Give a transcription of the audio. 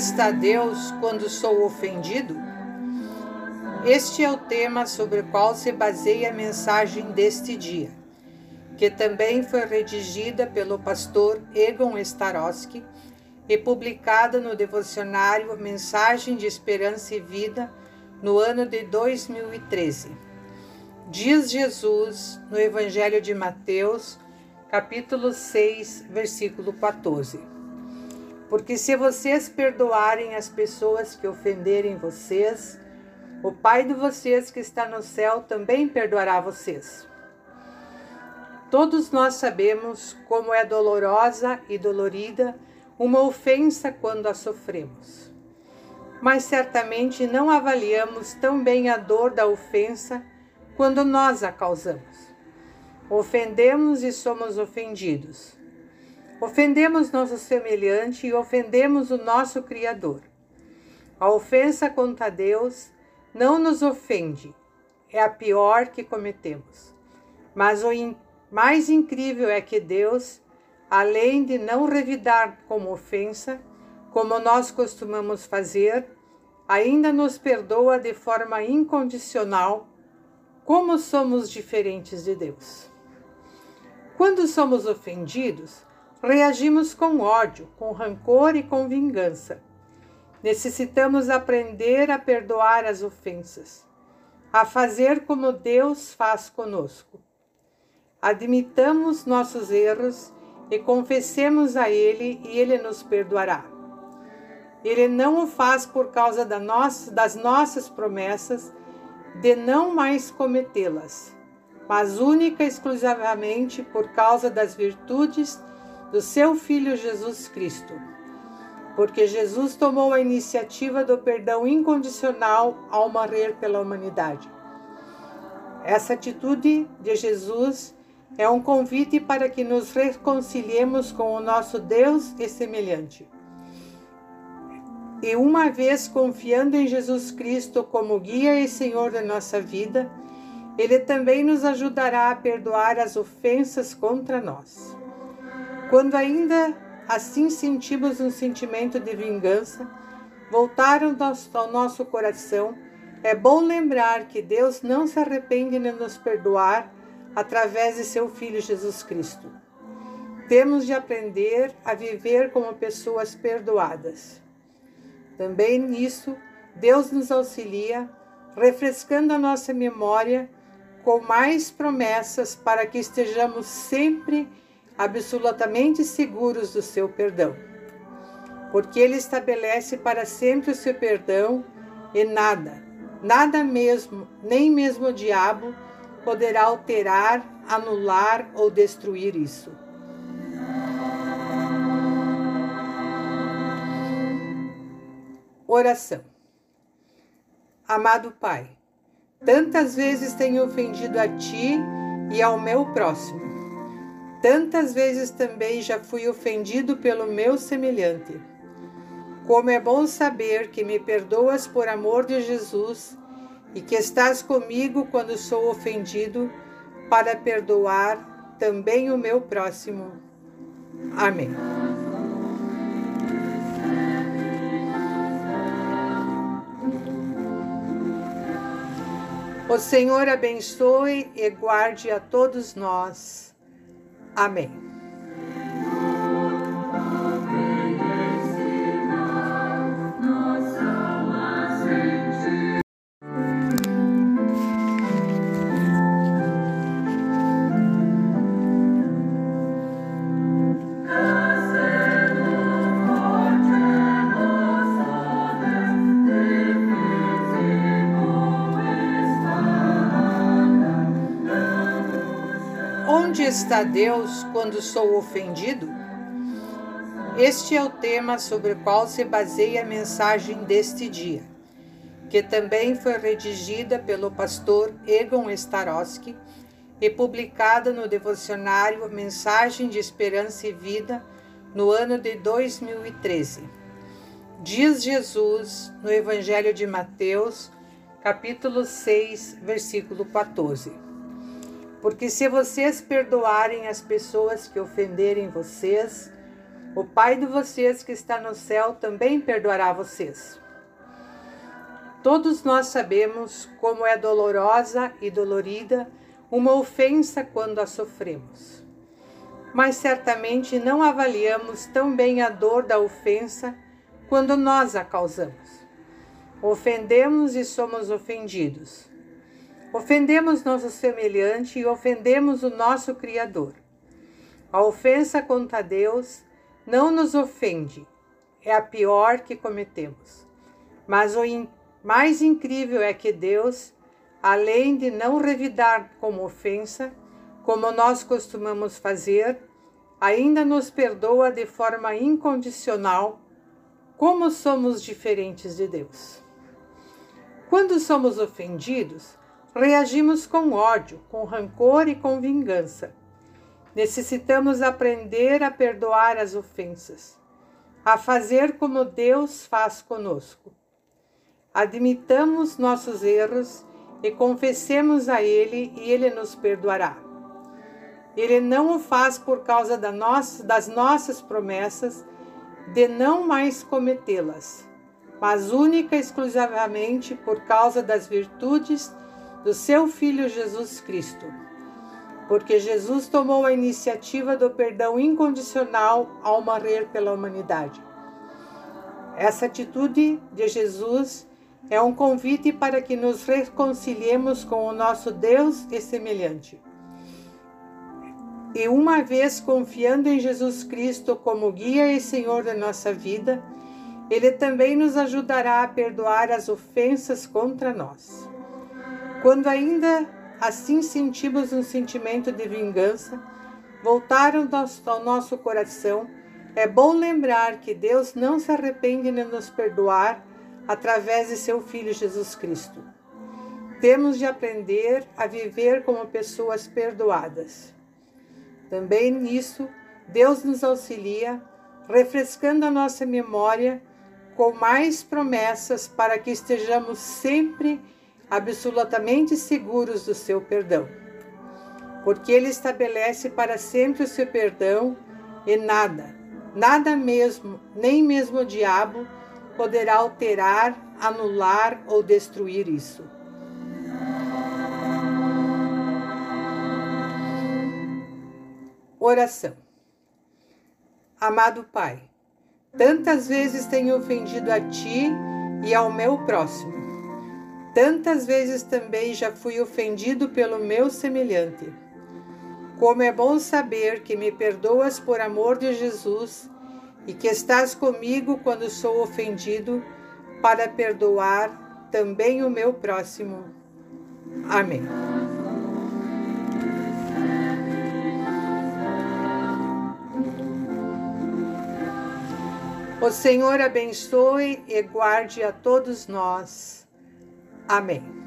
está Deus quando sou ofendido? Este é o tema sobre o qual se baseia a mensagem deste dia, que também foi redigida pelo pastor Egon Starosky e publicada no devocionário Mensagem de Esperança e Vida no ano de 2013. Diz Jesus no Evangelho de Mateus, capítulo 6, versículo 14. Porque se vocês perdoarem as pessoas que ofenderem vocês, o Pai de vocês que está no céu também perdoará vocês. Todos nós sabemos como é dolorosa e dolorida uma ofensa quando a sofremos. Mas certamente não avaliamos tão bem a dor da ofensa quando nós a causamos. Ofendemos e somos ofendidos. Ofendemos nosso semelhante e ofendemos o nosso Criador. A ofensa contra Deus não nos ofende, é a pior que cometemos. Mas o in mais incrível é que Deus, além de não revidar como ofensa, como nós costumamos fazer, ainda nos perdoa de forma incondicional, como somos diferentes de Deus. Quando somos ofendidos, reagimos com ódio, com rancor e com vingança. Necessitamos aprender a perdoar as ofensas, a fazer como Deus faz conosco. Admitamos nossos erros e confessemos a Ele e Ele nos perdoará. Ele não o faz por causa da nossa, das nossas promessas de não mais cometê-las, mas única e exclusivamente por causa das virtudes do seu Filho Jesus Cristo. Porque Jesus tomou a iniciativa do perdão incondicional ao morrer pela humanidade. Essa atitude de Jesus é um convite para que nos reconciliemos com o nosso Deus e semelhante. E uma vez confiando em Jesus Cristo como guia e Senhor da nossa vida, Ele também nos ajudará a perdoar as ofensas contra nós. Quando ainda assim sentimos um sentimento de vingança voltar ao nosso coração, é bom lembrar que Deus não se arrepende de nos perdoar através de seu Filho Jesus Cristo. Temos de aprender a viver como pessoas perdoadas. Também nisso, Deus nos auxilia, refrescando a nossa memória com mais promessas para que estejamos sempre absolutamente seguros do seu perdão. Porque ele estabelece para sempre o seu perdão e nada, nada mesmo, nem mesmo o diabo, poderá alterar, anular ou destruir isso. Oração. Amado Pai, tantas vezes tenho ofendido a Ti e ao meu próximo Tantas vezes também já fui ofendido pelo meu semelhante. Como é bom saber que me perdoas por amor de Jesus e que estás comigo quando sou ofendido, para perdoar também o meu próximo. Amém. O Senhor abençoe e guarde a todos nós. Amém. Onde está Deus quando sou ofendido? Este é o tema sobre o qual se baseia a mensagem deste dia, que também foi redigida pelo pastor Egon Starosky e publicada no devocionário Mensagem de Esperança e Vida no ano de 2013. Diz Jesus no Evangelho de Mateus, capítulo 6, versículo 14. Porque se vocês perdoarem as pessoas que ofenderem vocês, o Pai de vocês que está no céu também perdoará vocês. Todos nós sabemos como é dolorosa e dolorida uma ofensa quando a sofremos. Mas certamente não avaliamos tão bem a dor da ofensa quando nós a causamos. Ofendemos e somos ofendidos. Ofendemos nosso semelhante e ofendemos o nosso Criador. A ofensa contra Deus não nos ofende, é a pior que cometemos. Mas o in mais incrível é que Deus, além de não revidar como ofensa, como nós costumamos fazer, ainda nos perdoa de forma incondicional, como somos diferentes de Deus. Quando somos ofendidos, reagimos com ódio, com rancor e com vingança. Necessitamos aprender a perdoar as ofensas, a fazer como Deus faz conosco. Admitamos nossos erros e confessemos a Ele e Ele nos perdoará. Ele não o faz por causa da nossa, das nossas promessas de não mais cometê-las mas única e exclusivamente por causa das virtudes do seu Filho Jesus Cristo. Porque Jesus tomou a iniciativa do perdão incondicional ao morrer pela humanidade. Essa atitude de Jesus é um convite para que nos reconciliemos com o nosso Deus e semelhante. E uma vez confiando em Jesus Cristo como guia e Senhor da nossa vida, ele também nos ajudará a perdoar as ofensas contra nós. Quando ainda assim sentimos um sentimento de vingança voltar ao nosso coração, é bom lembrar que Deus não se arrepende de nos perdoar através de seu Filho Jesus Cristo. Temos de aprender a viver como pessoas perdoadas. Também nisso, Deus nos auxilia, refrescando a nossa memória com mais promessas para que estejamos sempre absolutamente seguros do seu perdão. Porque ele estabelece para sempre o seu perdão e nada, nada mesmo, nem mesmo o diabo, poderá alterar, anular ou destruir isso. Oração. Amado Pai, Tantas vezes tenho ofendido a ti e ao meu próximo. Tantas vezes também já fui ofendido pelo meu semelhante. Como é bom saber que me perdoas por amor de Jesus e que estás comigo quando sou ofendido, para perdoar também o meu próximo. Amém. O Senhor abençoe e guarde a todos nós. Amém.